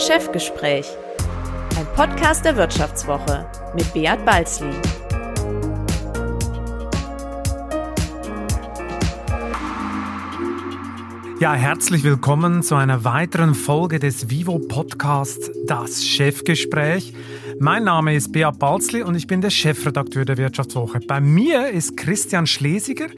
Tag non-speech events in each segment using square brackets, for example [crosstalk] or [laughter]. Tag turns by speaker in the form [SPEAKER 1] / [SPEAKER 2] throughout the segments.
[SPEAKER 1] Chefgespräch, ein Podcast der Wirtschaftswoche mit Beat Balzli.
[SPEAKER 2] Ja, herzlich willkommen zu einer weiteren Folge des Vivo Podcasts Das Chefgespräch. Mein Name ist Beat Balzli und ich bin der Chefredakteur der Wirtschaftswoche. Bei mir ist Christian Schlesiger.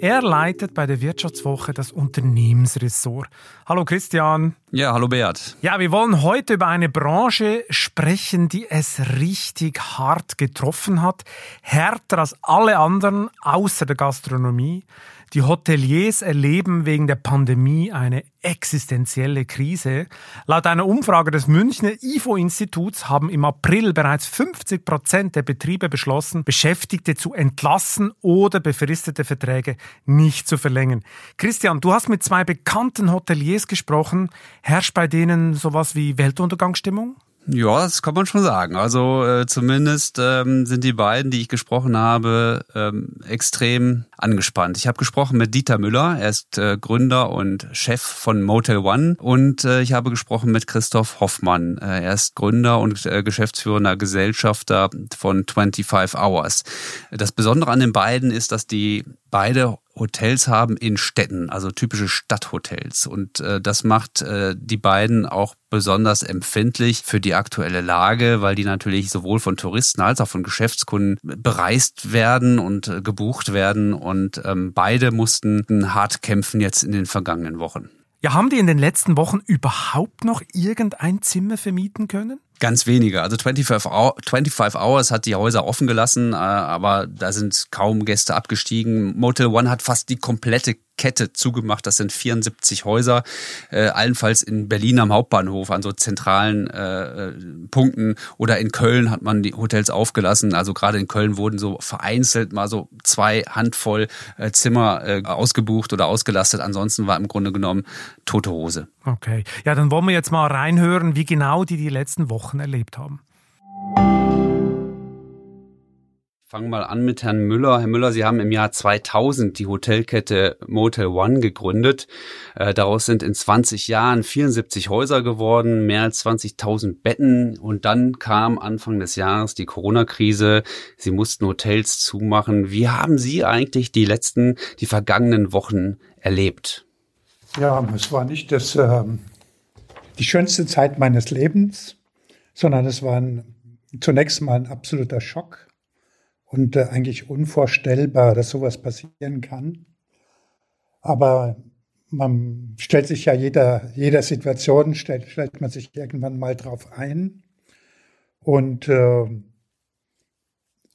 [SPEAKER 2] Er leitet bei der Wirtschaftswoche das Unternehmensressort. Hallo Christian.
[SPEAKER 3] Ja, hallo Beat.
[SPEAKER 2] Ja, wir wollen heute über eine Branche sprechen, die es richtig hart getroffen hat. Härter als alle anderen außer der Gastronomie. Die Hoteliers erleben wegen der Pandemie eine existenzielle Krise. Laut einer Umfrage des Münchner IFO-Instituts haben im April bereits 50 Prozent der Betriebe beschlossen, Beschäftigte zu entlassen oder befristete Verträge nicht zu verlängern. Christian, du hast mit zwei bekannten Hoteliers gesprochen. Herrscht bei denen sowas wie Weltuntergangsstimmung?
[SPEAKER 3] Ja, das kann man schon sagen. Also äh, zumindest ähm, sind die beiden, die ich gesprochen habe, ähm, extrem angespannt. Ich habe gesprochen mit Dieter Müller, er ist äh, Gründer und Chef von Motel One und äh, ich habe gesprochen mit Christoph Hoffmann. Äh, er ist Gründer und äh, geschäftsführender Gesellschafter von 25 Hours. Das Besondere an den beiden ist, dass die beide Hotels haben in Städten, also typische Stadthotels. Und äh, das macht äh, die beiden auch besonders empfindlich für die aktuelle Lage, weil die natürlich sowohl von Touristen als auch von Geschäftskunden bereist werden und äh, gebucht werden. Und ähm, beide mussten hart kämpfen jetzt in den vergangenen Wochen.
[SPEAKER 2] Ja, haben die in den letzten Wochen überhaupt noch irgendein Zimmer vermieten können?
[SPEAKER 3] Ganz wenige. Also 25, Hour, 25 Hours hat die Häuser offen gelassen, äh, aber da sind kaum Gäste abgestiegen. Motel One hat fast die komplette Kette zugemacht. Das sind 74 Häuser, äh, allenfalls in Berlin am Hauptbahnhof, an so zentralen äh, äh, Punkten. Oder in Köln hat man die Hotels aufgelassen. Also gerade in Köln wurden so vereinzelt mal so zwei Handvoll äh, Zimmer äh, ausgebucht oder ausgelastet. Ansonsten war im Grunde genommen tote Hose.
[SPEAKER 2] Okay. Ja, dann wollen wir jetzt mal reinhören, wie genau die die letzten Wochen erlebt haben.
[SPEAKER 3] Fangen mal an mit Herrn Müller. Herr Müller, Sie haben im Jahr 2000 die Hotelkette Motel One gegründet. Äh, daraus sind in 20 Jahren 74 Häuser geworden, mehr als 20.000 Betten. Und dann kam Anfang des Jahres die Corona-Krise. Sie mussten Hotels zumachen. Wie haben Sie eigentlich die letzten, die vergangenen Wochen erlebt?
[SPEAKER 4] Ja, es war nicht das, äh, die schönste Zeit meines Lebens, sondern es war ein, zunächst mal ein absoluter Schock und äh, eigentlich unvorstellbar, dass sowas passieren kann. Aber man stellt sich ja jeder, jeder Situation, stellt, stellt man sich irgendwann mal drauf ein. Und äh,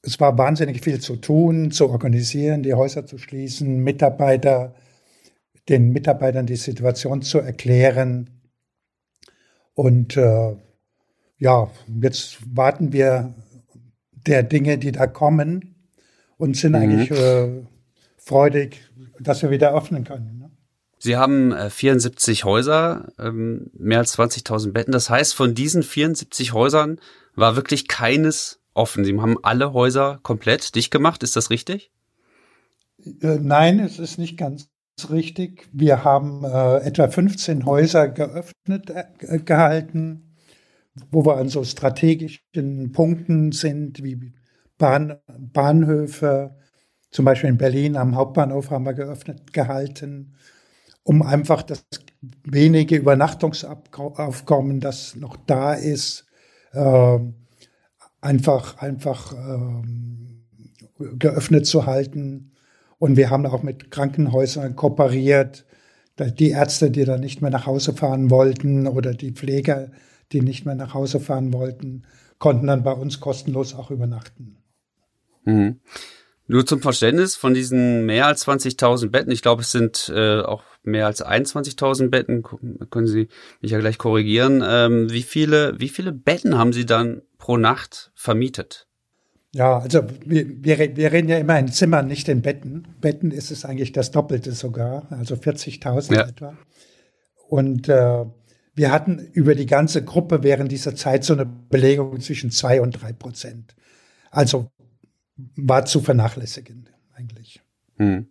[SPEAKER 4] es war wahnsinnig viel zu tun, zu organisieren, die Häuser zu schließen, Mitarbeiter, den Mitarbeitern die Situation zu erklären. Und äh, ja, jetzt warten wir der Dinge, die da kommen und sind mhm. eigentlich äh, freudig, dass wir wieder öffnen können. Ne?
[SPEAKER 3] Sie haben äh, 74 Häuser, ähm, mehr als 20.000 Betten. Das heißt, von diesen 74 Häusern war wirklich keines offen. Sie haben alle Häuser komplett dicht gemacht. Ist das richtig?
[SPEAKER 4] Äh, nein, es ist nicht ganz richtig. Wir haben äh, etwa 15 Häuser geöffnet äh, gehalten wo wir an so strategischen Punkten sind, wie Bahn, Bahnhöfe, zum Beispiel in Berlin am Hauptbahnhof haben wir geöffnet gehalten, um einfach das wenige Übernachtungsaufkommen, das noch da ist, äh, einfach, einfach äh, geöffnet zu halten. Und wir haben auch mit Krankenhäusern kooperiert, die Ärzte, die dann nicht mehr nach Hause fahren wollten oder die Pfleger, die nicht mehr nach Hause fahren wollten, konnten dann bei uns kostenlos auch übernachten.
[SPEAKER 3] Mhm. Nur zum Verständnis von diesen mehr als 20.000 Betten, ich glaube, es sind äh, auch mehr als 21.000 Betten, können Sie mich ja gleich korrigieren. Ähm, wie viele, wie viele Betten haben Sie dann pro Nacht vermietet?
[SPEAKER 4] Ja, also wir, wir, wir reden ja immer in Zimmern, nicht in Betten. Betten ist es eigentlich das Doppelte sogar, also 40.000 ja. etwa. Und äh, wir hatten über die ganze Gruppe während dieser Zeit so eine Belegung zwischen zwei und drei Prozent. Also war zu vernachlässigen eigentlich. Hm.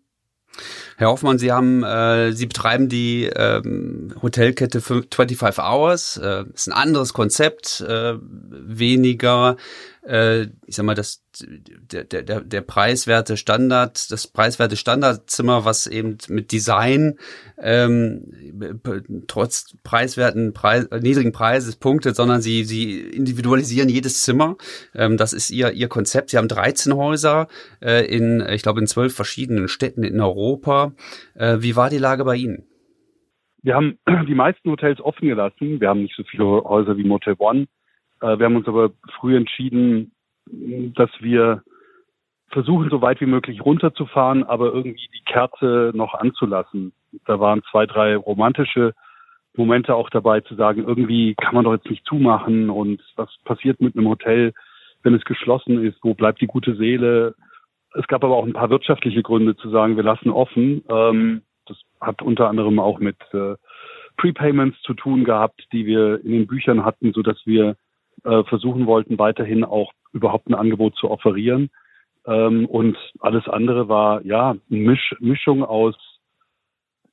[SPEAKER 3] Herr Hoffmann, Sie haben, äh, Sie betreiben die ähm, Hotelkette 25 Hours. Äh, ist ein anderes Konzept, äh, weniger äh, ich sag mal, das, der, der, der preiswerte Standard, das preiswerte Standardzimmer, was eben mit Design ähm, trotz preiswerten Preis, niedrigen Preises punktet, sondern sie, sie individualisieren jedes Zimmer. Ähm, das ist ihr, ihr Konzept. Sie haben 13 Häuser äh, in, ich glaube, in zwölf verschiedenen Städten in Europa. Äh, wie war die Lage bei Ihnen?
[SPEAKER 5] Wir haben [clears throat] die meisten Hotels offen gelassen. Wir haben nicht so viele Häuser wie Motel One. Äh, wir haben uns aber früh entschieden, dass wir versuchen, so weit wie möglich runterzufahren, aber irgendwie die Kerze noch anzulassen. Da waren zwei, drei romantische Momente auch dabei zu sagen, irgendwie kann man doch jetzt nicht zumachen und was passiert mit einem Hotel, wenn es geschlossen ist, wo bleibt die gute Seele? Es gab aber auch ein paar wirtschaftliche Gründe zu sagen, wir lassen offen. Ähm, das hat unter anderem auch mit äh, Prepayments zu tun gehabt, die wir in den Büchern hatten, so dass wir äh, versuchen wollten, weiterhin auch überhaupt ein Angebot zu offerieren. Ähm, und alles andere war ja Misch, Mischung aus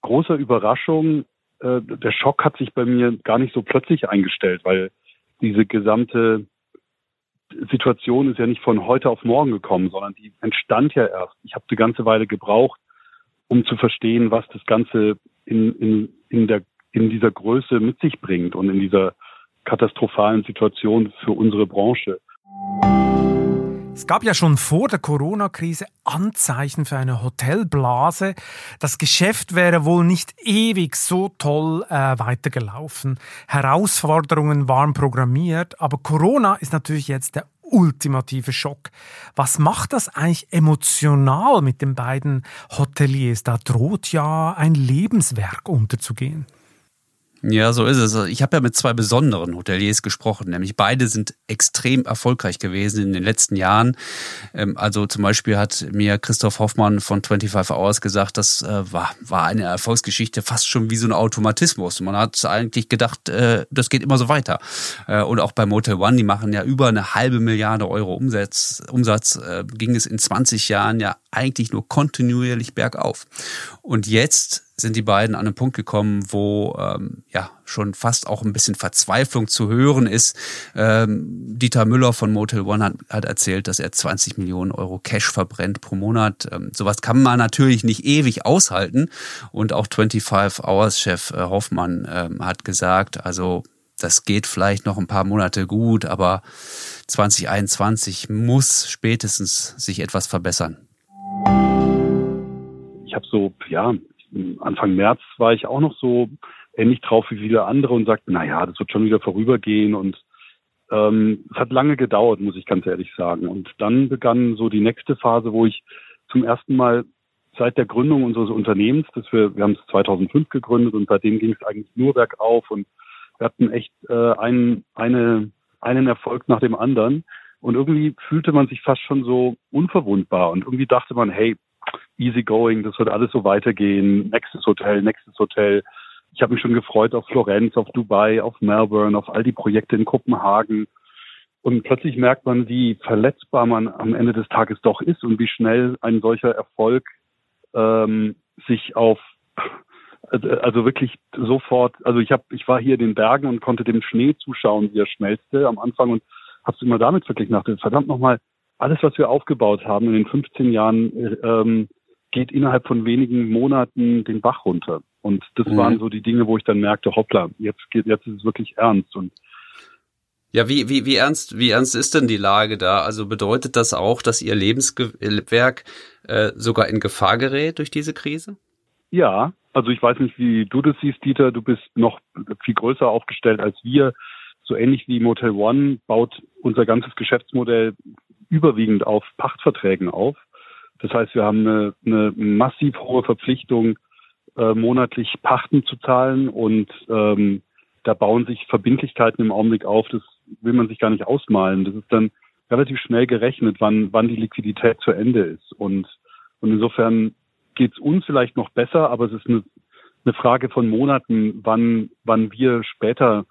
[SPEAKER 5] großer Überraschung. Äh, der Schock hat sich bei mir gar nicht so plötzlich eingestellt, weil diese gesamte Situation ist ja nicht von heute auf morgen gekommen, sondern die entstand ja erst. Ich habe eine ganze Weile gebraucht, um zu verstehen, was das Ganze in, in, in, der, in dieser Größe mit sich bringt und in dieser katastrophalen Situation für unsere Branche.
[SPEAKER 2] Es gab ja schon vor der Corona-Krise Anzeichen für eine Hotelblase. Das Geschäft wäre wohl nicht ewig so toll äh, weitergelaufen. Herausforderungen waren programmiert, aber Corona ist natürlich jetzt der ultimative Schock. Was macht das eigentlich emotional mit den beiden Hoteliers? Da droht ja ein Lebenswerk unterzugehen.
[SPEAKER 3] Ja, so ist es. Ich habe ja mit zwei besonderen Hoteliers gesprochen, nämlich beide sind extrem erfolgreich gewesen in den letzten Jahren. Ähm, also zum Beispiel hat mir Christoph Hoffmann von 25 Hours gesagt, das äh, war, war eine Erfolgsgeschichte fast schon wie so ein Automatismus. Man hat eigentlich gedacht, äh, das geht immer so weiter. Äh, und auch bei Motel One, die machen ja über eine halbe Milliarde Euro Umsatz, Umsatz ging es in 20 Jahren ja eigentlich nur kontinuierlich bergauf. Und jetzt sind die beiden an einen Punkt gekommen, wo ähm, ja schon fast auch ein bisschen Verzweiflung zu hören ist. Ähm, Dieter Müller von Motel One hat, hat, erzählt, dass er 20 Millionen Euro Cash verbrennt pro Monat. Ähm, sowas kann man natürlich nicht ewig aushalten. Und auch 25 Hours Chef äh, Hoffmann ähm, hat gesagt, also das geht vielleicht noch ein paar Monate gut, aber 2021 muss spätestens sich etwas verbessern.
[SPEAKER 5] Ich habe so, ja, Anfang März war ich auch noch so ähnlich drauf wie viele andere und sagte, na ja, das wird schon wieder vorübergehen und ähm, es hat lange gedauert, muss ich ganz ehrlich sagen. Und dann begann so die nächste Phase, wo ich zum ersten Mal seit der Gründung unseres Unternehmens, das wir, wir haben es 2005 gegründet und seitdem ging es eigentlich nur bergauf und wir hatten echt äh, einen, eine, einen Erfolg nach dem anderen. Und irgendwie fühlte man sich fast schon so unverwundbar und irgendwie dachte man, hey, easy going, das wird alles so weitergehen. Nächstes Hotel, nächstes Hotel. Ich habe mich schon gefreut auf Florenz, auf Dubai, auf Melbourne, auf all die Projekte in Kopenhagen. Und plötzlich merkt man, wie verletzbar man am Ende des Tages doch ist und wie schnell ein solcher Erfolg ähm, sich auf also wirklich sofort, also ich habe, ich war hier in den Bergen und konnte dem Schnee zuschauen, wie er schmelzte am Anfang und habe es immer damit verglichen. Dachte, verdammt nochmal, alles, was wir aufgebaut haben in den 15 Jahren, ähm, geht innerhalb von wenigen Monaten den Bach runter. Und das mhm. waren so die Dinge, wo ich dann merkte, hoppla, jetzt geht, jetzt ist es wirklich ernst. Und
[SPEAKER 3] ja, wie, wie, wie ernst, wie ernst ist denn die Lage da? Also bedeutet das auch, dass Ihr Lebenswerk äh, sogar in Gefahr gerät durch diese Krise?
[SPEAKER 5] Ja, also ich weiß nicht, wie du das siehst, Dieter. Du bist noch viel größer aufgestellt als wir. So ähnlich wie Motel One baut unser ganzes Geschäftsmodell überwiegend auf Pachtverträgen auf. Das heißt, wir haben eine, eine massiv hohe Verpflichtung, äh, monatlich Pachten zu zahlen und ähm, da bauen sich Verbindlichkeiten im Augenblick auf, das will man sich gar nicht ausmalen. Das ist dann relativ schnell gerechnet, wann, wann die Liquidität zu Ende ist. Und, und insofern geht es uns vielleicht noch besser, aber es ist eine, eine Frage von Monaten, wann, wann wir später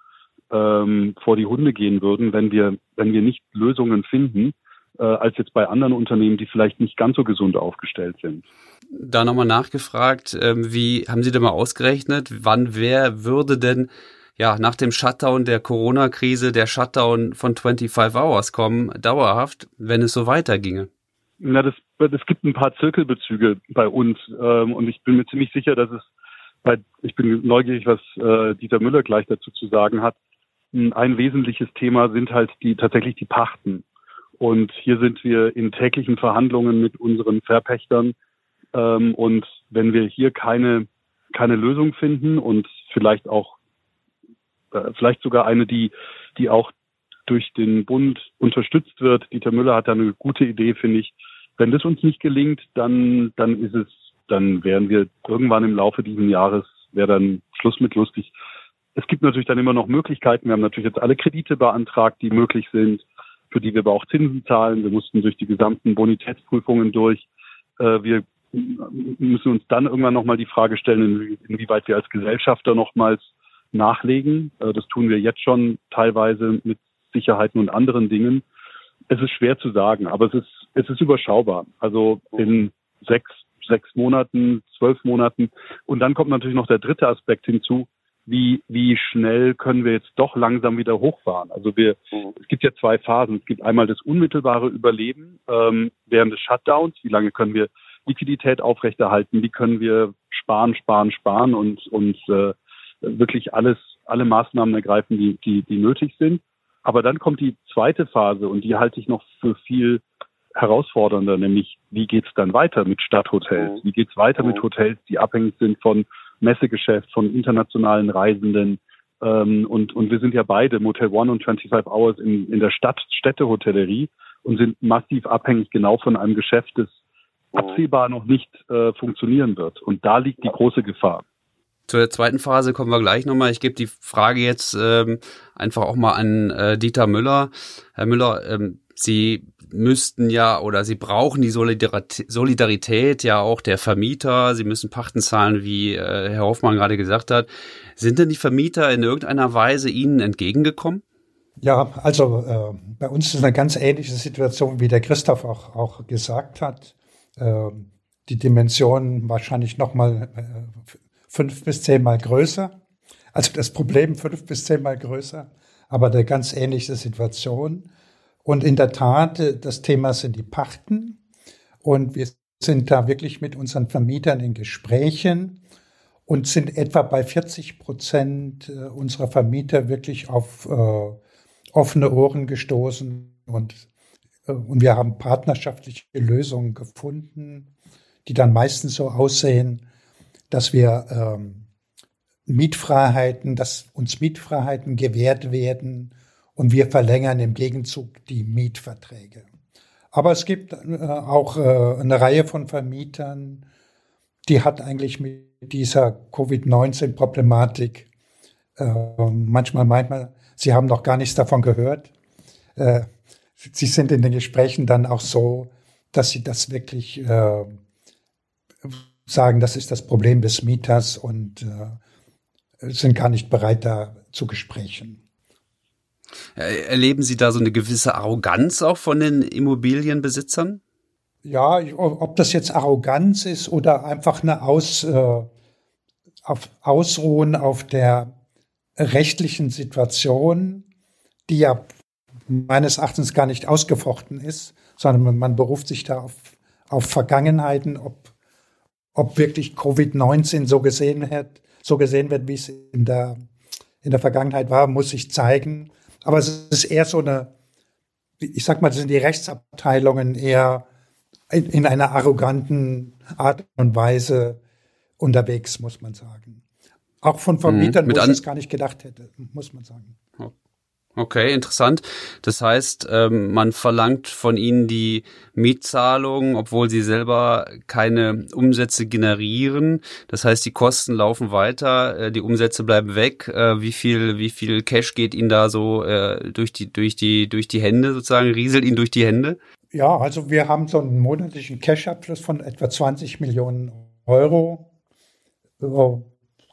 [SPEAKER 5] ähm, vor die Hunde gehen würden, wenn wir, wenn wir nicht Lösungen finden, äh, als jetzt bei anderen Unternehmen, die vielleicht nicht ganz so gesund aufgestellt sind.
[SPEAKER 3] da nochmal nachgefragt, ähm, wie haben Sie da mal ausgerechnet, wann wer würde denn ja nach dem Shutdown der Corona-Krise der Shutdown von 25 Hours kommen, dauerhaft, wenn es so weiterginge?
[SPEAKER 5] Na, das, es gibt ein paar Zirkelbezüge bei uns ähm, und ich bin mir ziemlich sicher, dass es bei, ich bin neugierig, was äh, Dieter Müller gleich dazu zu sagen hat. Ein wesentliches Thema sind halt die tatsächlich die Pachten. Und hier sind wir in täglichen Verhandlungen mit unseren Verpächtern. Ähm, und wenn wir hier keine, keine Lösung finden und vielleicht auch, äh, vielleicht sogar eine, die, die auch durch den Bund unterstützt wird. Dieter Müller hat da eine gute Idee, finde ich. Wenn das uns nicht gelingt, dann, dann ist es, dann wären wir irgendwann im Laufe dieses Jahres, wäre dann Schluss mit lustig. Es gibt natürlich dann immer noch Möglichkeiten. Wir haben natürlich jetzt alle Kredite beantragt, die möglich sind für die wir aber auch Zinsen zahlen. Wir mussten durch die gesamten Bonitätsprüfungen durch. Äh, wir müssen uns dann irgendwann nochmal die Frage stellen, inwieweit wir als Gesellschafter nochmals nachlegen. Äh, das tun wir jetzt schon teilweise mit Sicherheiten und anderen Dingen. Es ist schwer zu sagen, aber es ist, es ist überschaubar. Also in sechs, sechs Monaten, zwölf Monaten. Und dann kommt natürlich noch der dritte Aspekt hinzu wie, wie schnell können wir jetzt doch langsam wieder hochfahren. Also wir, mhm. es gibt ja zwei Phasen. Es gibt einmal das unmittelbare Überleben ähm, während des Shutdowns. Wie lange können wir Liquidität aufrechterhalten? Wie können wir sparen, sparen, sparen und, und äh, wirklich alles, alle Maßnahmen ergreifen, die, die, die nötig sind. Aber dann kommt die zweite Phase und die halte ich noch für viel herausfordernder, nämlich wie geht's dann weiter mit Stadthotels? Mhm. Wie geht's weiter mit mhm. Hotels, die abhängig sind von Messegeschäft, von internationalen Reisenden. Ähm, und, und wir sind ja beide, Motel One und 25 Hours, in, in der Stadt, Städtehotellerie und sind massiv abhängig genau von einem Geschäft, das absehbar noch nicht äh, funktionieren wird. Und da liegt die große Gefahr.
[SPEAKER 3] Zur zweiten Phase kommen wir gleich nochmal. Ich gebe die Frage jetzt ähm, einfach auch mal an äh, Dieter Müller. Herr Müller, ähm, Sie müssten ja oder sie brauchen die Solidarität ja auch der Vermieter. Sie müssen Pachten zahlen, wie äh, Herr Hoffmann gerade gesagt hat. Sind denn die Vermieter in irgendeiner Weise Ihnen entgegengekommen?
[SPEAKER 4] Ja, also äh, bei uns ist eine ganz ähnliche Situation, wie der Christoph auch, auch gesagt hat. Äh, die Dimension wahrscheinlich noch mal äh, fünf bis zehnmal größer. Also das Problem fünf bis zehnmal größer, aber eine ganz ähnliche Situation. Und in der Tat, äh, das Thema sind die Pachten. Und wir sind da wirklich mit unseren Vermietern in Gesprächen und sind etwa bei 40 Prozent äh, unserer Vermieter wirklich auf äh, offene Ohren gestoßen und, äh, und wir haben partnerschaftliche Lösungen gefunden, die dann meistens so aussehen, dass wir ähm, Mietfreiheiten, dass uns Mietfreiheiten gewährt werden und wir verlängern im Gegenzug die Mietverträge. Aber es gibt äh, auch äh, eine Reihe von Vermietern, die hat eigentlich mit dieser Covid-19-Problematik äh, manchmal meint man, sie haben noch gar nichts davon gehört. Äh, sie sind in den Gesprächen dann auch so, dass sie das wirklich sagen, das ist das Problem des Mieters und sind gar nicht bereit, da zu Gesprächen.
[SPEAKER 3] Erleben Sie da so eine gewisse Arroganz auch von den Immobilienbesitzern?
[SPEAKER 4] Ja, ob das jetzt Arroganz ist oder einfach eine Aus, äh, auf Ausruhen auf der rechtlichen Situation, die ja meines Erachtens gar nicht ausgefochten ist, sondern man beruft sich da auf, auf Vergangenheiten, ob, ob wirklich Covid-19 so gesehen wird, so gesehen wird, wie es in der, in der Vergangenheit war, muss sich zeigen. Aber es ist eher so eine, ich sag mal, das sind die Rechtsabteilungen eher in, in einer arroganten Art und Weise unterwegs, muss man sagen. Auch von Vermietern, mhm, wo ich es gar nicht gedacht hätte, muss man sagen.
[SPEAKER 3] Okay, interessant. Das heißt, ähm, man verlangt von ihnen die Mietzahlung, obwohl sie selber keine Umsätze generieren. Das heißt, die Kosten laufen weiter, äh, die Umsätze bleiben weg. Äh, wie viel, wie viel Cash geht ihnen da so äh, durch die, durch die, durch die Hände sozusagen, rieselt ihnen durch die Hände?
[SPEAKER 4] Ja, also wir haben so einen monatlichen Cash-Abschluss von etwa 20 Millionen Euro.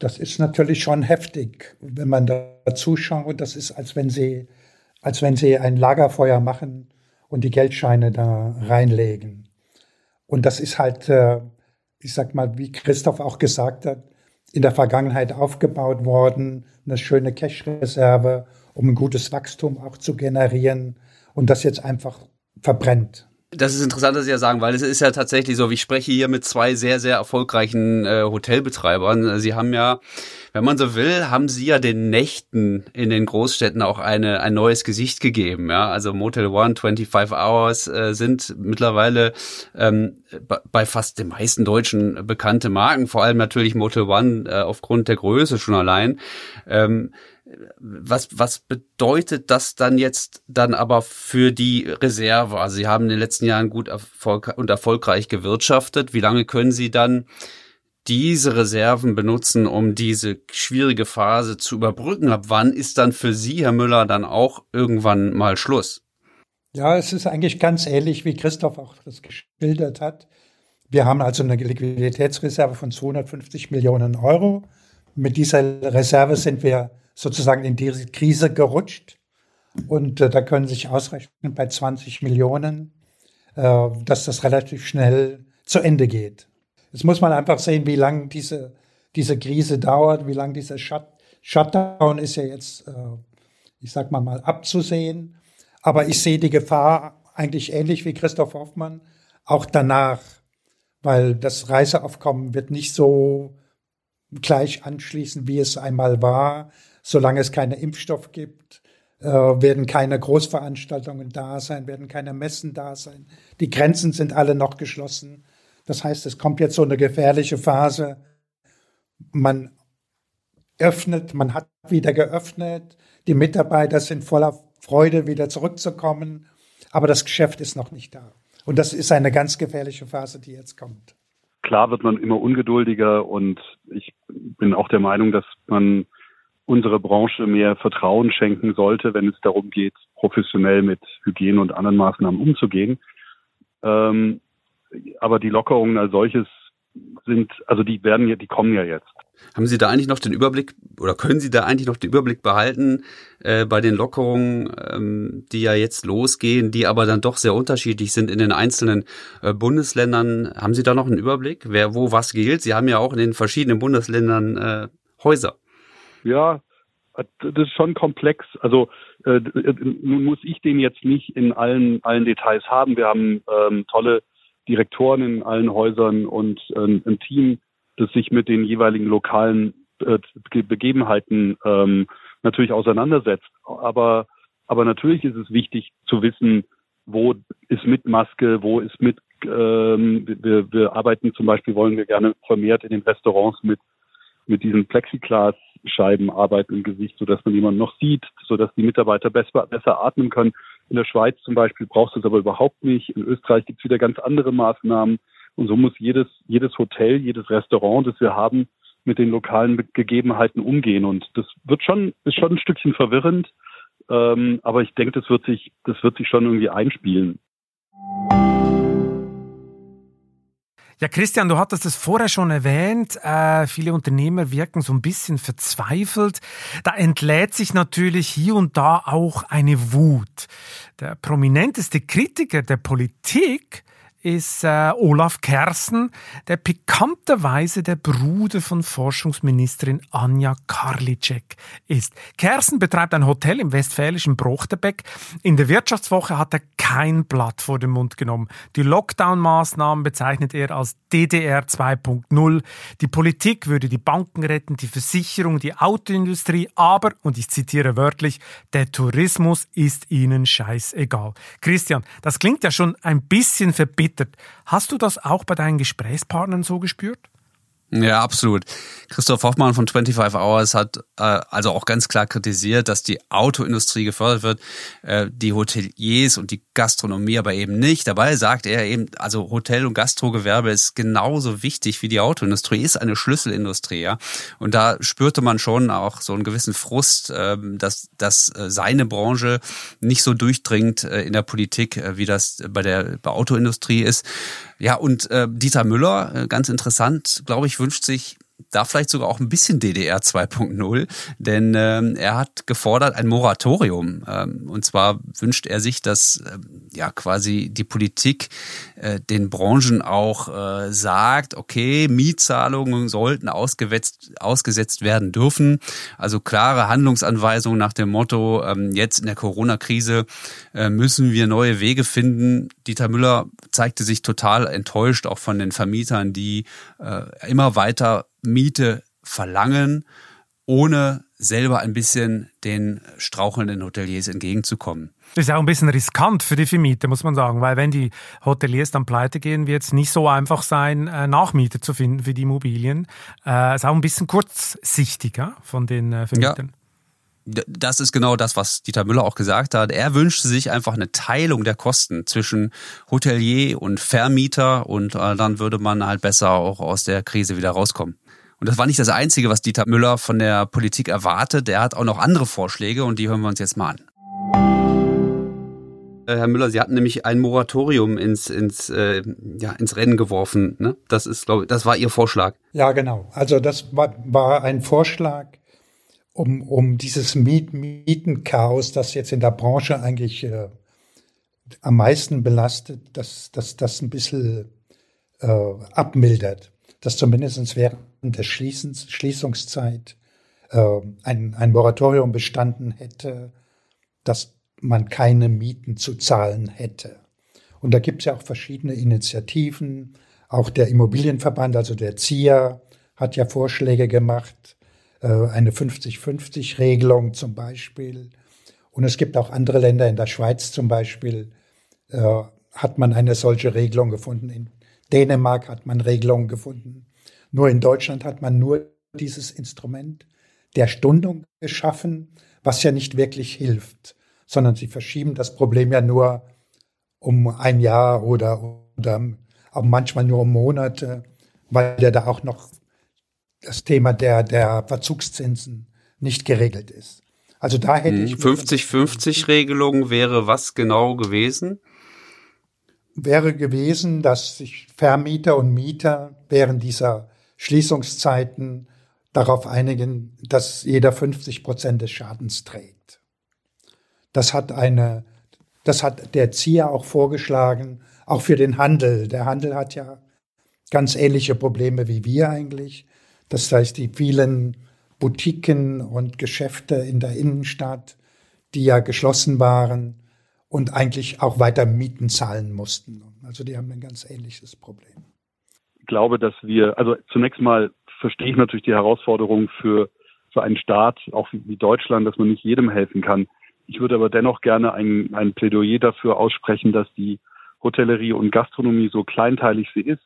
[SPEAKER 4] Das ist natürlich schon heftig, wenn man da zuschaut. Das ist, als wenn sie, als wenn sie ein Lagerfeuer machen und die Geldscheine da reinlegen. Und das ist halt, äh, ich sag mal, wie Christoph auch gesagt hat, in der Vergangenheit aufgebaut worden, eine schöne Cash-Reserve, um ein gutes Wachstum auch zu generieren und das jetzt einfach verbrennt.
[SPEAKER 3] Das ist interessant, dass Sie ja sagen, weil es ist ja tatsächlich so, ich spreche hier mit zwei sehr, sehr erfolgreichen äh, Hotelbetreibern. Sie haben ja, wenn man so will, haben Sie ja den Nächten in den Großstädten auch eine, ein neues Gesicht gegeben. Ja, also Motel One, 25 Hours äh, sind mittlerweile ähm, bei fast den meisten Deutschen bekannte Marken, vor allem natürlich Motel One äh, aufgrund der Größe schon allein. Ähm, was, was bedeutet das dann jetzt dann aber für die Reserve? Also Sie haben in den letzten Jahren gut Erfolg und erfolgreich gewirtschaftet. Wie lange können Sie dann diese Reserven benutzen, um diese schwierige Phase zu überbrücken? Ab wann ist dann für Sie, Herr Müller, dann auch irgendwann mal Schluss?
[SPEAKER 4] Ja, es ist eigentlich ganz ähnlich, wie Christoph auch das geschildert hat. Wir haben also eine Liquiditätsreserve von 250 Millionen Euro. Mit dieser Reserve sind wir sozusagen in diese Krise gerutscht. Und äh, da können sich ausrechnen bei 20 Millionen, äh, dass das relativ schnell zu Ende geht. Jetzt muss man einfach sehen, wie lange diese, diese Krise dauert, wie lange dieser Shut, Shutdown ist ja jetzt, äh, ich sag mal mal, abzusehen. Aber ich sehe die Gefahr eigentlich ähnlich wie Christoph Hoffmann, auch danach, weil das Reiseaufkommen wird nicht so gleich anschließen, wie es einmal war solange es keinen Impfstoff gibt, äh, werden keine Großveranstaltungen da sein, werden keine Messen da sein. Die Grenzen sind alle noch geschlossen. Das heißt, es kommt jetzt so eine gefährliche Phase. Man öffnet, man hat wieder geöffnet. Die Mitarbeiter sind voller Freude, wieder zurückzukommen. Aber das Geschäft ist noch nicht da. Und das ist eine ganz gefährliche Phase, die jetzt kommt.
[SPEAKER 5] Klar wird man immer ungeduldiger und ich bin auch der Meinung, dass man unsere Branche mehr Vertrauen schenken sollte, wenn es darum geht, professionell mit Hygiene und anderen Maßnahmen umzugehen. Ähm, aber die Lockerungen als solches sind, also die werden ja, die kommen ja jetzt.
[SPEAKER 3] Haben Sie da eigentlich noch den Überblick oder können Sie da eigentlich noch den Überblick behalten äh, bei den Lockerungen, ähm, die ja jetzt losgehen, die aber dann doch sehr unterschiedlich sind in den einzelnen äh, Bundesländern? Haben Sie da noch einen Überblick, wer wo was gilt? Sie haben ja auch in den verschiedenen Bundesländern äh, Häuser.
[SPEAKER 5] Ja, das ist schon komplex. Also äh, nun muss ich den jetzt nicht in allen allen Details haben. Wir haben ähm, tolle Direktoren in allen Häusern und äh, ein Team, das sich mit den jeweiligen lokalen äh, Begebenheiten ähm, natürlich auseinandersetzt. Aber aber natürlich ist es wichtig zu wissen, wo ist mit Maske, wo ist mit ähm, wir, wir arbeiten zum Beispiel wollen wir gerne vermehrt in den Restaurants mit mit diesen Plexiglas-Scheiben arbeiten im Gesicht, sodass man jemanden noch sieht, sodass die Mitarbeiter besser, besser atmen können. In der Schweiz zum Beispiel brauchst du es aber überhaupt nicht. In Österreich gibt es wieder ganz andere Maßnahmen. Und so muss jedes, jedes Hotel, jedes Restaurant, das wir haben, mit den lokalen Gegebenheiten umgehen. Und das wird schon, ist schon ein Stückchen verwirrend. Ähm, aber ich denke, das wird sich, das wird sich schon irgendwie einspielen.
[SPEAKER 2] Ja, Christian, du hattest es vorher schon erwähnt. Äh, viele Unternehmer wirken so ein bisschen verzweifelt. Da entlädt sich natürlich hier und da auch eine Wut. Der prominenteste Kritiker der Politik ist äh, Olaf Kersten, der pikanterweise der Bruder von Forschungsministerin Anja Karliczek ist. Kersten betreibt ein Hotel im westfälischen Brochterbeck. In der Wirtschaftswoche hat er kein Blatt vor den Mund genommen. Die Lockdown-Maßnahmen bezeichnet er als DDR 2.0. Die Politik würde die Banken retten, die Versicherung, die Autoindustrie, aber, und ich zitiere wörtlich, der Tourismus ist ihnen scheißegal. Christian, das klingt ja schon ein bisschen verbittert verbittert. Hast du das auch bei deinen Gesprächspartnern so gespürt?
[SPEAKER 3] Ja, absolut. Christoph Hoffmann von 25 Hours hat äh, also auch ganz klar kritisiert, dass die Autoindustrie gefördert wird, äh, die Hoteliers und die Gastronomie aber eben nicht. Dabei sagt er eben, also Hotel- und Gastrogewerbe ist genauso wichtig wie die Autoindustrie, ist eine Schlüsselindustrie. Ja? Und da spürte man schon auch so einen gewissen Frust, äh, dass, dass äh, seine Branche nicht so durchdringt äh, in der Politik, äh, wie das bei der bei Autoindustrie ist. Ja, und äh, Dieter Müller, äh, ganz interessant, glaube ich, wünscht sich da vielleicht sogar auch ein bisschen DDR 2.0, denn ähm, er hat gefordert ein Moratorium. Ähm, und zwar wünscht er sich, dass ähm, ja quasi die Politik äh, den Branchen auch äh, sagt, okay, Mietzahlungen sollten ausgesetzt, ausgesetzt werden dürfen. Also klare Handlungsanweisungen nach dem Motto, ähm, jetzt in der Corona-Krise äh, müssen wir neue Wege finden. Dieter Müller zeigte sich total enttäuscht auch von den Vermietern, die äh, immer weiter Miete verlangen, ohne selber ein bisschen den strauchelnden Hoteliers entgegenzukommen.
[SPEAKER 2] Das ist ja auch ein bisschen riskant für die Vermieter, muss man sagen, weil wenn die Hoteliers dann pleite gehen, wird es nicht so einfach sein, äh, Nachmieter zu finden für die Immobilien. Äh, ist auch ein bisschen kurzsichtig ja, von den äh, Vermietern. Ja
[SPEAKER 3] das ist genau das, was Dieter Müller auch gesagt hat. Er wünschte sich einfach eine Teilung der Kosten zwischen Hotelier und Vermieter und äh, dann würde man halt besser auch aus der Krise wieder rauskommen. Und das war nicht das Einzige, was Dieter Müller von der Politik erwartet. Er hat auch noch andere Vorschläge und die hören wir uns jetzt mal an. Äh, Herr Müller, Sie hatten nämlich ein Moratorium ins, ins, äh, ja, ins Rennen geworfen. Ne? Das ist, glaube ich, das war Ihr Vorschlag.
[SPEAKER 4] Ja, genau. Also das war, war ein Vorschlag, um, um dieses Miet Mietenchaos, das jetzt in der Branche eigentlich äh, am meisten belastet, dass das, das ein bisschen äh, abmildert. Dass zumindest während der Schließens, Schließungszeit äh, ein, ein Moratorium bestanden hätte, dass man keine Mieten zu zahlen hätte. Und da gibt es ja auch verschiedene Initiativen. Auch der Immobilienverband, also der ZIA, hat ja Vorschläge gemacht, äh, eine 50-50-Regelung zum Beispiel. Und es gibt auch andere Länder, in der Schweiz zum Beispiel, äh, hat man eine solche Regelung gefunden. In Dänemark hat man Regelungen gefunden. Nur in Deutschland hat man nur dieses Instrument der Stundung geschaffen, was ja nicht wirklich hilft, sondern sie verschieben das Problem ja nur um ein Jahr oder, oder manchmal nur um Monate, weil ja da auch noch das Thema der, der Verzugszinsen nicht geregelt ist. Also da hätte ich.
[SPEAKER 3] 50-50-Regelung hm, wäre was genau gewesen?
[SPEAKER 4] Wäre gewesen, dass sich Vermieter und Mieter während dieser Schließungszeiten darauf einigen, dass jeder 50 Prozent des Schadens trägt. Das hat eine, das hat der ZIA auch vorgeschlagen, auch für den Handel. Der Handel hat ja ganz ähnliche Probleme wie wir eigentlich. Das heißt, die vielen Boutiquen und Geschäfte in der Innenstadt, die ja geschlossen waren und eigentlich auch weiter Mieten zahlen mussten. Also die haben ein ganz ähnliches Problem.
[SPEAKER 5] Ich glaube, dass wir, also zunächst mal verstehe ich natürlich die Herausforderung für, für einen Staat, auch wie, Deutschland, dass man nicht jedem helfen kann. Ich würde aber dennoch gerne ein, ein Plädoyer dafür aussprechen, dass die Hotellerie und Gastronomie, so kleinteilig sie ist,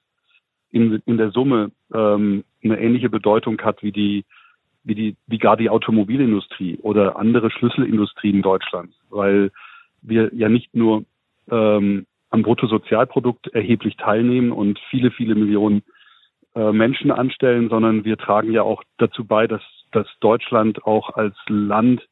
[SPEAKER 5] in, in der Summe ähm, eine ähnliche Bedeutung hat wie die, wie die, wie gar die Automobilindustrie oder andere Schlüsselindustrien Deutschlands, weil wir ja nicht nur ähm, am Bruttosozialprodukt erheblich teilnehmen und viele, viele Millionen äh, Menschen anstellen, sondern wir tragen ja auch dazu bei, dass, dass Deutschland auch als Land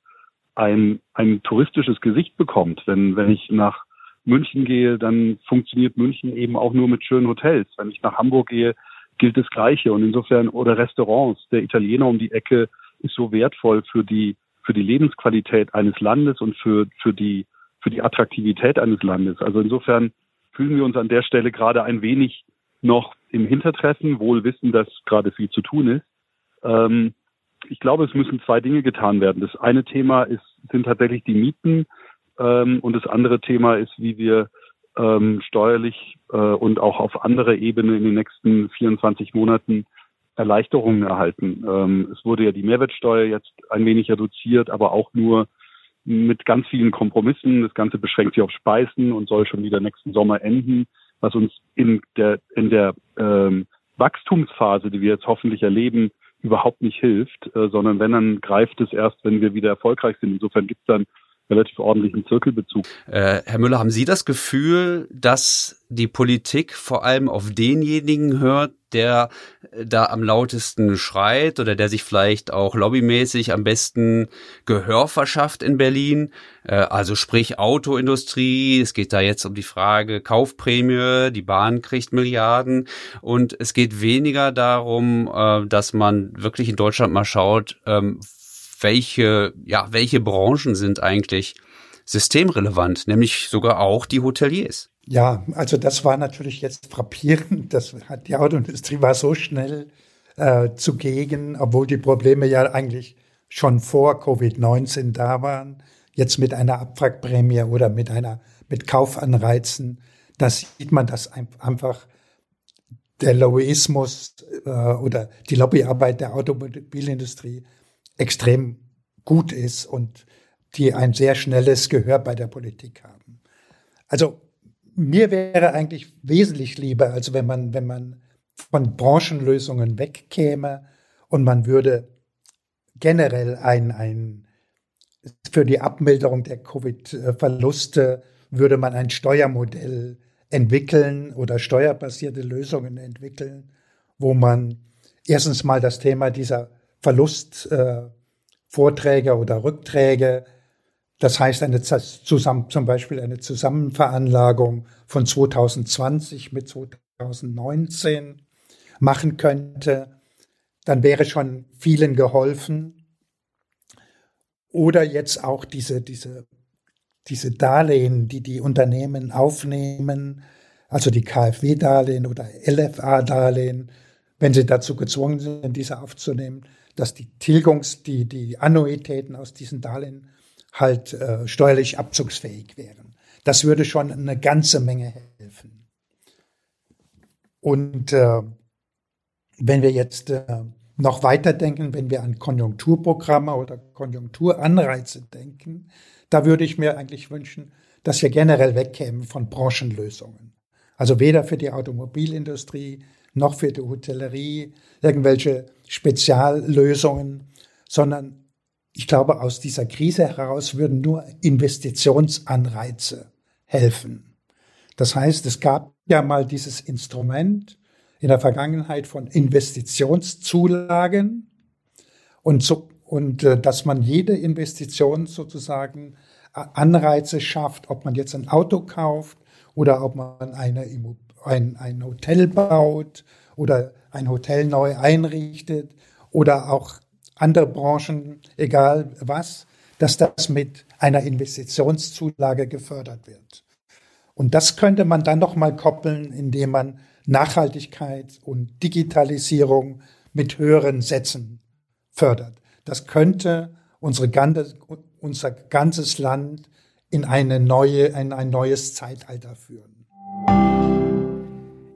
[SPEAKER 5] ein, ein touristisches Gesicht bekommt. Wenn, wenn ich nach München gehe, dann funktioniert München eben auch nur mit schönen Hotels. Wenn ich nach Hamburg gehe, gilt das Gleiche. Und insofern, oder Restaurants, der Italiener um die Ecke ist so wertvoll für die, für die Lebensqualität eines Landes und für, für die, für die Attraktivität eines Landes. Also insofern fühlen wir uns an der Stelle gerade ein wenig noch im Hintertreffen, wohl wissen, dass gerade viel zu tun ist. Ähm, ich glaube, es müssen zwei Dinge getan werden. Das eine Thema ist, sind tatsächlich die Mieten ähm, und das andere Thema ist, wie wir ähm, steuerlich äh, und auch auf anderer Ebene in den nächsten 24 Monaten Erleichterungen erhalten. Ähm, es wurde ja die Mehrwertsteuer jetzt ein wenig reduziert, aber auch nur mit ganz vielen Kompromissen. Das Ganze beschränkt sich auf Speisen und soll schon wieder nächsten Sommer enden, was uns in der, in der ähm, Wachstumsphase, die wir jetzt hoffentlich erleben, überhaupt nicht hilft, äh, sondern wenn, dann greift es erst, wenn wir wieder erfolgreich sind. Insofern gibt es dann relativ ordentlichen Zirkelbezug.
[SPEAKER 3] Äh, Herr Müller, haben Sie das Gefühl, dass die Politik vor allem auf denjenigen hört, der äh, da am lautesten schreit oder der sich vielleicht auch lobbymäßig am besten Gehör verschafft in Berlin. Äh, also sprich Autoindustrie. Es geht da jetzt um die Frage Kaufprämie. Die Bahn kriegt Milliarden. Und es geht weniger darum, äh, dass man wirklich in Deutschland mal schaut, ähm, welche, ja, welche Branchen sind eigentlich systemrelevant, nämlich sogar auch die Hoteliers.
[SPEAKER 4] Ja, also das war natürlich jetzt frappierend. Das hat die Autoindustrie war so schnell äh, zugegen, obwohl die Probleme ja eigentlich schon vor Covid-19 da waren. Jetzt mit einer Abwrackprämie oder mit einer mit Kaufanreizen, da sieht man, dass einfach der Lobbyismus äh, oder die Lobbyarbeit der Automobilindustrie extrem gut ist und die ein sehr schnelles Gehör bei der Politik haben. Also mir wäre eigentlich wesentlich lieber, also wenn man, wenn man von Branchenlösungen wegkäme und man würde generell ein, ein, für die Abmilderung der Covid-Verluste würde man ein Steuermodell entwickeln oder steuerbasierte Lösungen entwickeln, wo man erstens mal das Thema dieser Verlustvorträge äh, oder Rückträge das heißt, eine zusammen, zum Beispiel eine Zusammenveranlagung von 2020 mit 2019 machen könnte, dann wäre schon vielen geholfen. Oder jetzt auch diese, diese, diese Darlehen, die die Unternehmen aufnehmen, also die KfW-Darlehen oder LFA-Darlehen, wenn sie dazu gezwungen sind, diese aufzunehmen, dass die Tilgungs-, die, die Annuitäten aus diesen Darlehen halt äh, steuerlich abzugsfähig wären. Das würde schon eine ganze Menge helfen. Und äh, wenn wir jetzt äh, noch weiter denken, wenn wir an Konjunkturprogramme oder Konjunkturanreize denken, da würde ich mir eigentlich wünschen, dass wir generell wegkämen von Branchenlösungen. Also weder für die Automobilindustrie noch für die Hotellerie irgendwelche Speziallösungen, sondern ich glaube, aus dieser Krise heraus würden nur Investitionsanreize helfen. Das heißt, es gab ja mal dieses Instrument in der Vergangenheit von Investitionszulagen und so, und äh, dass man jede Investition sozusagen äh, Anreize schafft, ob man jetzt ein Auto kauft oder ob man eine, ein, ein Hotel baut oder ein Hotel neu einrichtet oder auch andere Branchen, egal was, dass das mit einer Investitionszulage gefördert wird. Und das könnte man dann noch mal koppeln, indem man Nachhaltigkeit und Digitalisierung mit höheren Sätzen fördert. Das könnte unsere ganze, unser ganzes Land in eine neue, in ein neues Zeitalter führen.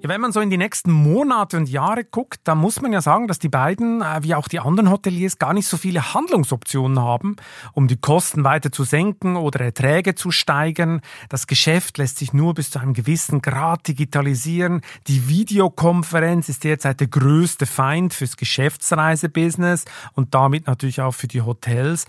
[SPEAKER 2] Ja, wenn man so in die nächsten Monate und Jahre guckt, dann muss man ja sagen, dass die beiden, äh, wie auch die anderen Hoteliers, gar nicht so viele Handlungsoptionen haben, um die Kosten weiter zu senken oder Erträge zu steigern. Das Geschäft lässt sich nur bis zu einem gewissen Grad digitalisieren. Die Videokonferenz ist derzeit der größte Feind fürs Geschäftsreisebusiness und damit natürlich auch für die Hotels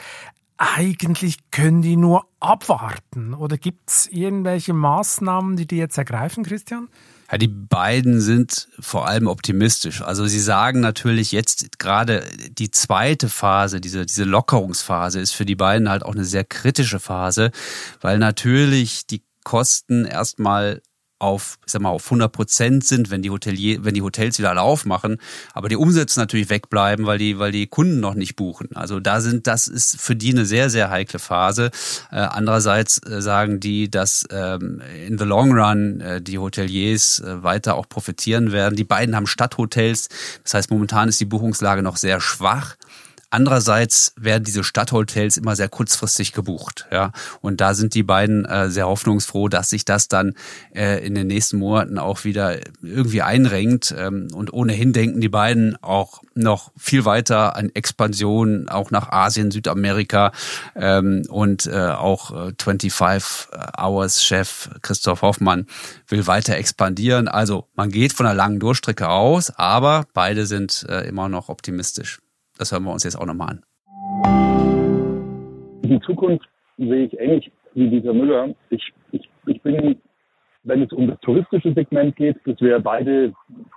[SPEAKER 2] eigentlich können die nur abwarten. Oder gibt es irgendwelche Maßnahmen, die die jetzt ergreifen, Christian?
[SPEAKER 3] Ja, die beiden sind vor allem optimistisch. Also sie sagen natürlich jetzt gerade die zweite Phase, diese, diese Lockerungsphase ist für die beiden halt auch eine sehr kritische Phase, weil natürlich die Kosten erstmal auf, ich sag mal, auf 100 Prozent sind, wenn die Hotelier, wenn die Hotels wieder alle aufmachen, aber die Umsätze natürlich wegbleiben, weil die, weil die Kunden noch nicht buchen. Also da sind, das ist für die eine sehr, sehr heikle Phase. Äh, andererseits äh, sagen die, dass ähm, in the long run äh, die Hoteliers äh, weiter auch profitieren werden. Die beiden haben Stadthotels. Das heißt, momentan ist die Buchungslage noch sehr schwach. Andererseits werden diese Stadthotels immer sehr kurzfristig gebucht, ja. Und da sind die beiden äh, sehr hoffnungsfroh, dass sich das dann äh, in den nächsten Monaten auch wieder irgendwie einrenkt. Ähm, und ohnehin denken die beiden auch noch viel weiter an Expansion, auch nach Asien, Südamerika ähm, und äh, auch äh, 25 Hours Chef Christoph Hoffmann will weiter expandieren. Also man geht von einer langen Durchstrecke aus, aber beide sind äh, immer noch optimistisch. Das hören wir uns jetzt auch nochmal an.
[SPEAKER 5] Die Zukunft
[SPEAKER 6] sehe ich ähnlich wie dieser Müller. Ich, ich, ich bin, wenn es um das touristische Segment geht, das wir beide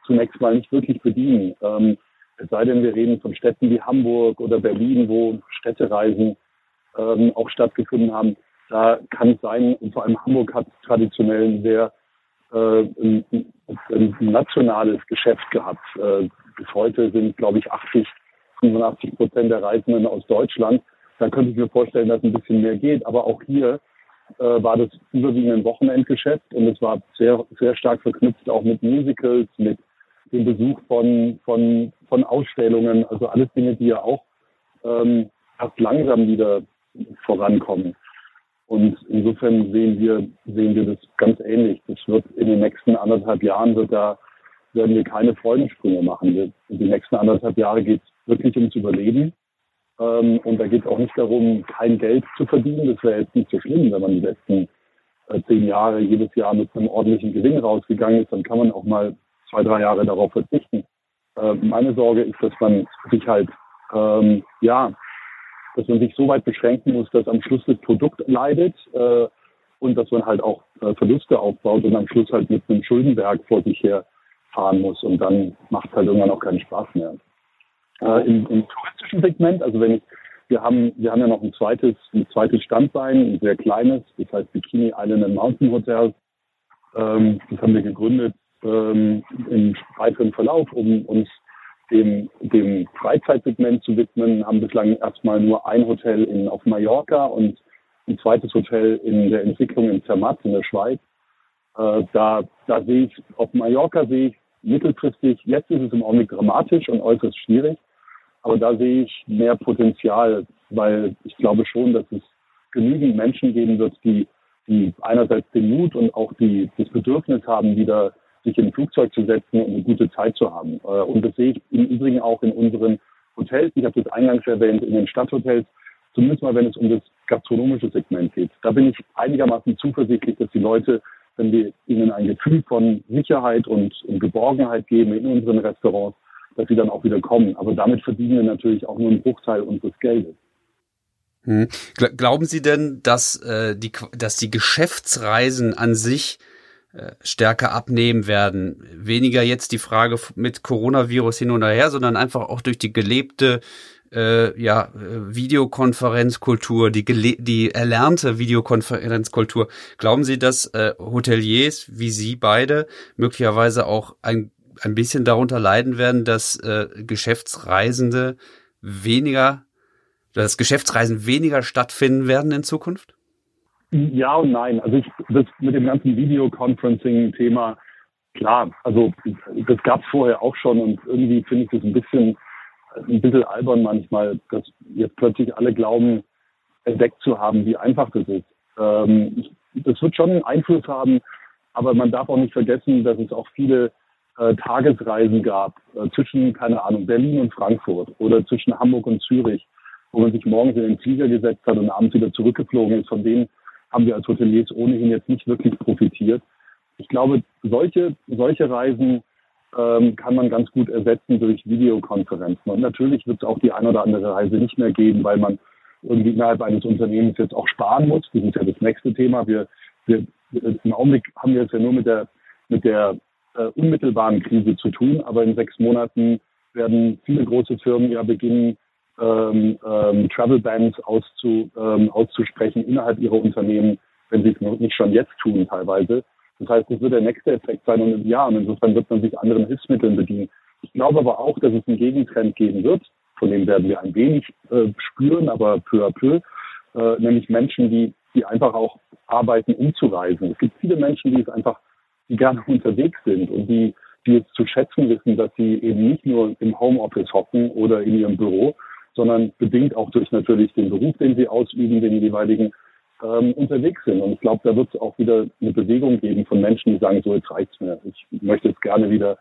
[SPEAKER 6] zunächst mal nicht wirklich bedienen. Ähm, es sei denn, wir reden von Städten wie Hamburg oder Berlin, wo Städtereisen ähm, auch stattgefunden haben. Da kann es sein, und vor allem Hamburg hat traditionell ein sehr äh, ein, ein nationales Geschäft gehabt. Äh, bis heute sind, glaube ich, 80, 85 Prozent der Reisenden aus Deutschland. Da könnte ich mir vorstellen, dass ein bisschen mehr geht. Aber auch hier äh, war das überwiegend ein Wochenendgeschäft und es war sehr, sehr stark verknüpft auch mit Musicals, mit dem Besuch von, von, von Ausstellungen, also alles Dinge, die ja auch ähm, erst langsam wieder vorankommen. Und insofern sehen wir, sehen wir das ganz ähnlich. Das wird in den nächsten anderthalb Jahren wird da, werden wir keine Freudensprünge machen. Wir, in den nächsten anderthalb Jahre geht es wirklich ums Überleben. Ähm, und da geht es auch nicht darum, kein Geld zu verdienen. Das wäre jetzt nicht so schlimm, wenn man die letzten äh, zehn Jahre jedes Jahr mit einem ordentlichen Gewinn rausgegangen ist. Dann kann man auch mal zwei, drei Jahre darauf verzichten. Äh, meine Sorge ist, dass man sich halt, ähm, ja, dass man sich so weit beschränken muss, dass am Schluss das Produkt leidet äh, und dass man halt auch äh, Verluste aufbaut und am Schluss halt mit einem Schuldenberg vor sich her fahren muss und dann macht es halt irgendwann auch keinen Spaß mehr. Äh, im, Im touristischen Segment, also wenn ich, wir haben, wir haben ja noch ein zweites, ein zweites Standbein, ein sehr kleines, das heißt Bikini Island and Mountain Hotel. Ähm, das haben wir gegründet ähm, im weiteren Verlauf, um uns dem, dem Freizeitsegment zu widmen, haben bislang erstmal nur ein Hotel in, auf Mallorca und ein zweites Hotel in der Entwicklung in Zermatt in der Schweiz. Äh, da, da sehe ich, auf Mallorca sehe ich mittelfristig, jetzt ist es im Augenblick dramatisch und äußerst schwierig, aber da sehe ich mehr Potenzial, weil ich glaube schon, dass es genügend Menschen geben wird, die, die einerseits den Mut und auch die, das Bedürfnis haben, wieder sich in ein Flugzeug zu setzen und eine gute Zeit zu haben. Äh, und das sehe ich im Übrigen auch in unseren Hotels. Ich habe das eingangs erwähnt, in den Stadthotels, zumindest mal, wenn es um das gastronomische Segment geht. Da bin ich einigermaßen zuversichtlich, dass die Leute, wenn wir ihnen ein Gefühl von Sicherheit und, und Geborgenheit geben in unseren Restaurants, dass sie dann auch wieder kommen. Aber damit verdienen wir natürlich auch nur einen Bruchteil unseres Geldes.
[SPEAKER 3] Hm. Glauben Sie denn, dass, äh, die, dass die Geschäftsreisen an sich äh, stärker abnehmen werden? Weniger jetzt die Frage mit Coronavirus hin und her, sondern einfach auch durch die gelebte äh, ja, äh, Videokonferenzkultur, die, die erlernte Videokonferenzkultur. Glauben Sie, dass äh, Hoteliers wie Sie beide möglicherweise auch ein ein bisschen darunter leiden werden, dass äh, Geschäftsreisende weniger, dass Geschäftsreisen weniger stattfinden werden in Zukunft?
[SPEAKER 6] Ja und nein. Also ich, das mit dem ganzen Videoconferencing-Thema, klar, also das gab es vorher auch schon und irgendwie finde ich das ein bisschen, ein bisschen albern manchmal, dass jetzt plötzlich alle glauben, entdeckt zu haben, wie einfach das ist. Ähm, das wird schon einen Einfluss haben, aber man darf auch nicht vergessen, dass es auch viele äh, Tagesreisen gab äh, zwischen, keine Ahnung, Berlin und Frankfurt oder zwischen Hamburg und Zürich, wo man sich morgens in den Flieger gesetzt hat und abends wieder zurückgeflogen ist. Von denen haben wir als Hoteliers ohnehin jetzt nicht wirklich profitiert. Ich glaube, solche, solche Reisen ähm, kann man ganz gut ersetzen durch Videokonferenzen. Und natürlich wird es auch die ein oder andere Reise nicht mehr geben, weil man irgendwie innerhalb eines Unternehmens jetzt auch sparen muss. Das ist ja das nächste Thema. Wir, wir, Im Augenblick haben wir es ja nur mit der, mit der äh, unmittelbaren Krise zu tun, aber in sechs Monaten werden viele große Firmen ja beginnen, ähm, ähm, Travel Bans auszu, ähm, auszusprechen innerhalb ihrer Unternehmen, wenn sie es nicht schon jetzt tun teilweise. Das heißt, das wird der nächste Effekt sein und ja, und insofern wird man sich anderen Hilfsmitteln bedienen. Ich glaube aber auch, dass es einen Gegentrend geben wird, von dem werden wir ein wenig äh, spüren, aber peu à peu, äh, nämlich Menschen, die, die einfach auch arbeiten, um zu reisen. Es gibt viele Menschen, die es einfach gerne unterwegs sind und die, die es zu schätzen wissen, dass sie eben nicht nur im Homeoffice hocken oder in ihrem Büro, sondern bedingt auch durch natürlich den Beruf, den sie ausüben, den jeweiligen ähm, unterwegs sind. Und ich glaube, da wird es auch wieder eine Bewegung geben von Menschen, die sagen, so jetzt reicht's mir. Ich möchte jetzt gerne wieder,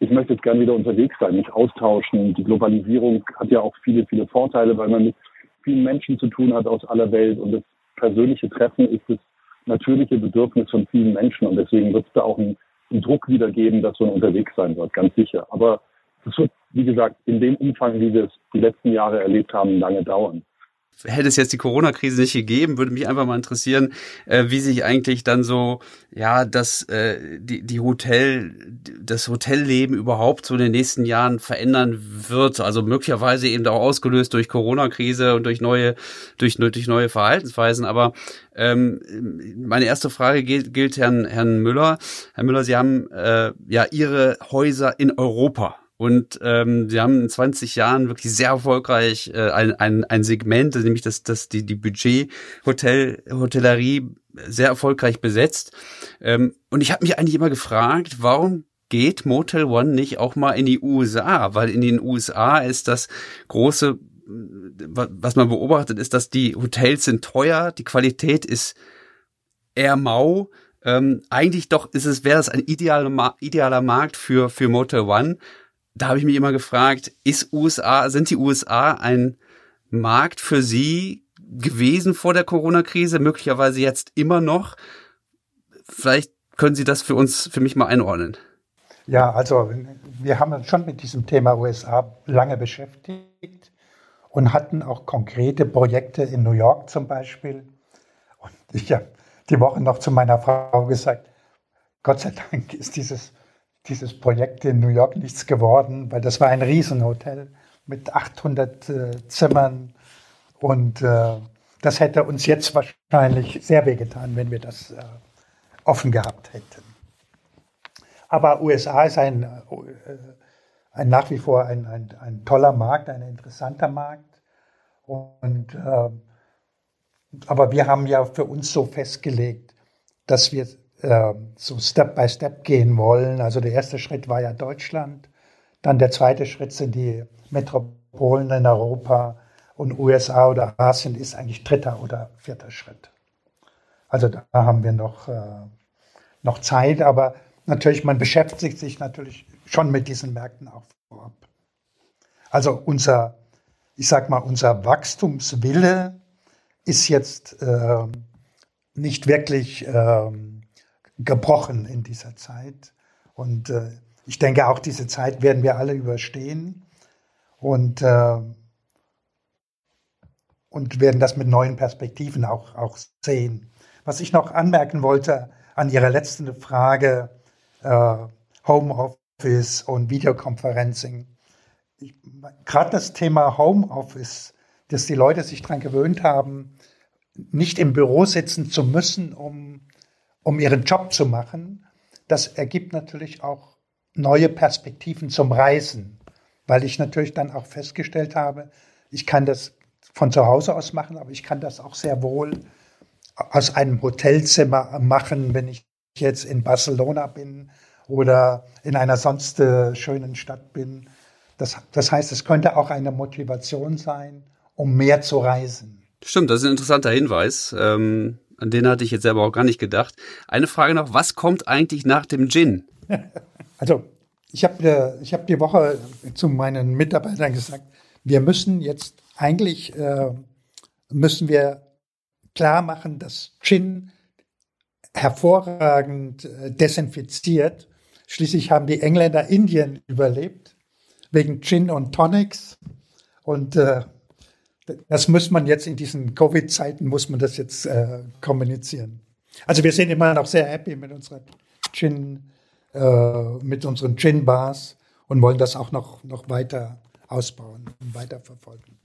[SPEAKER 6] ich möchte jetzt gerne wieder unterwegs sein, mich austauschen. Die Globalisierung hat ja auch viele, viele Vorteile, weil man mit vielen Menschen zu tun hat aus aller Welt und das persönliche Treffen ist das natürliche Bedürfnis von vielen Menschen und deswegen wird es da auch einen, einen Druck wieder geben, dass man unterwegs sein wird, ganz sicher. Aber es wird, wie gesagt, in dem Umfang, wie wir es die letzten Jahre erlebt haben, lange dauern.
[SPEAKER 3] Hätte es jetzt die Corona-Krise nicht gegeben, würde mich einfach mal interessieren, äh, wie sich eigentlich dann so, ja, das, äh, die, die Hotel, das Hotelleben überhaupt so in den nächsten Jahren verändern wird. Also möglicherweise eben auch ausgelöst durch Corona-Krise und durch neue, durch, durch neue Verhaltensweisen. Aber ähm, meine erste Frage gilt, gilt Herrn, Herrn Müller. Herr Müller, Sie haben äh, ja Ihre Häuser in Europa und ähm, sie haben in 20 Jahren wirklich sehr erfolgreich äh, ein, ein, ein Segment, nämlich das, das die, die Budget Hotel, Hotellerie sehr erfolgreich besetzt. Ähm, und ich habe mich eigentlich immer gefragt, warum geht Motel One nicht auch mal in die USA? Weil in den USA ist das große, was man beobachtet, ist, dass die Hotels sind teuer, die Qualität ist eher mau. Ähm, eigentlich doch ist es, wäre das ein idealer, idealer Markt für, für Motel One da habe ich mich immer gefragt, ist USA, sind die USA ein Markt für Sie gewesen vor der Corona-Krise, möglicherweise jetzt immer noch? Vielleicht können Sie das für uns, für mich mal einordnen.
[SPEAKER 4] Ja, also wir haben uns schon mit diesem Thema USA lange beschäftigt und hatten auch konkrete Projekte in New York zum Beispiel. Und ich habe die Woche noch zu meiner Frau gesagt, Gott sei Dank ist dieses dieses Projekt in New York nichts geworden, weil das war ein Riesenhotel mit 800 äh, Zimmern und äh, das hätte uns jetzt wahrscheinlich sehr wehgetan, wenn wir das äh, offen gehabt hätten. Aber USA ist ein, äh, ein nach wie vor ein, ein, ein, toller Markt, ein interessanter Markt. Und, äh, aber wir haben ja für uns so festgelegt, dass wir äh, so Step by Step gehen wollen. Also der erste Schritt war ja Deutschland, dann der zweite Schritt sind die Metropolen in Europa und USA oder Asien ist eigentlich dritter oder vierter Schritt. Also da haben wir noch, äh, noch Zeit, aber natürlich, man beschäftigt sich natürlich schon mit diesen Märkten auch vorab. Also unser, ich sag mal, unser Wachstumswille ist jetzt äh, nicht wirklich ähm, gebrochen in dieser Zeit. Und äh, ich denke, auch diese Zeit werden wir alle überstehen und, äh, und werden das mit neuen Perspektiven auch, auch sehen. Was ich noch anmerken wollte an Ihrer letzten Frage, äh, Homeoffice und Videoconferencing. Gerade das Thema Homeoffice, dass die Leute sich daran gewöhnt haben, nicht im Büro sitzen zu müssen, um um ihren Job zu machen, das ergibt natürlich auch neue Perspektiven zum Reisen, weil ich natürlich dann auch festgestellt habe, ich kann das von zu Hause aus machen, aber ich kann das auch sehr wohl aus einem Hotelzimmer machen, wenn ich jetzt in Barcelona bin oder in einer sonst äh, schönen Stadt bin. Das, das heißt, es könnte auch eine Motivation sein, um mehr zu reisen.
[SPEAKER 3] Stimmt, das ist ein interessanter Hinweis. Ähm, an den hatte ich jetzt selber auch gar nicht gedacht. Eine Frage noch, was kommt eigentlich nach dem Gin? [laughs]
[SPEAKER 4] Also, ich habe ich hab die Woche zu meinen Mitarbeitern gesagt, wir müssen jetzt eigentlich, äh, müssen wir klar machen, dass Gin hervorragend äh, desinfiziert. Schließlich haben die Engländer Indien überlebt, wegen Gin und Tonics. Und äh, das muss man jetzt in diesen Covid-Zeiten, muss man das jetzt äh, kommunizieren. Also wir sind immer noch sehr happy mit unserer Gin, äh, mit unseren Gin-Bars und wollen das auch noch, noch weiter ausbauen und weiter verfolgen.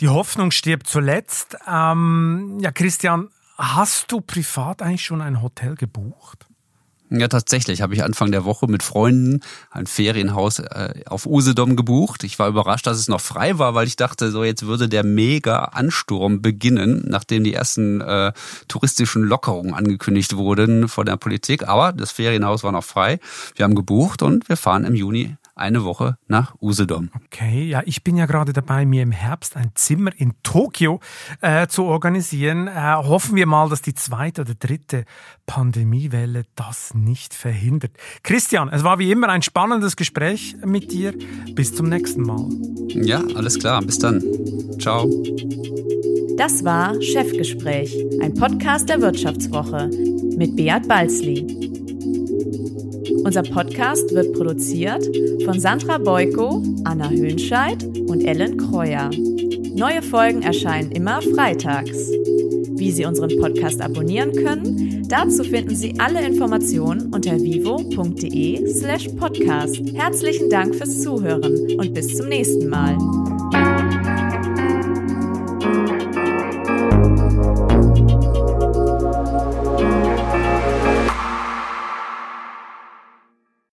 [SPEAKER 2] Die Hoffnung stirbt zuletzt. Ähm, ja, Christian, hast du privat eigentlich schon ein Hotel gebucht?
[SPEAKER 3] Ja, tatsächlich habe ich Anfang der Woche mit Freunden ein Ferienhaus äh, auf Usedom gebucht. Ich war überrascht, dass es noch frei war, weil ich dachte, so jetzt würde der Mega-Ansturm beginnen, nachdem die ersten äh, touristischen Lockerungen angekündigt wurden von der Politik. Aber das Ferienhaus war noch frei. Wir haben gebucht und wir fahren im Juni eine Woche nach Usedom.
[SPEAKER 2] Okay, ja, ich bin ja gerade dabei, mir im Herbst ein Zimmer in Tokio äh, zu organisieren. Äh, hoffen wir mal, dass die zweite oder dritte Pandemiewelle das nicht verhindert. Christian, es war wie immer ein spannendes Gespräch mit dir. Bis zum nächsten Mal.
[SPEAKER 3] Ja, alles klar. Bis dann. Ciao.
[SPEAKER 1] Das war Chefgespräch, ein Podcast der Wirtschaftswoche mit Beat Balzli. Unser Podcast wird produziert von Sandra Beuko, Anna Höhnscheid und Ellen Kreuer. Neue Folgen erscheinen immer freitags. Wie Sie unseren Podcast abonnieren können, dazu finden Sie alle Informationen unter vivo.de slash podcast. Herzlichen Dank fürs Zuhören und bis zum nächsten Mal.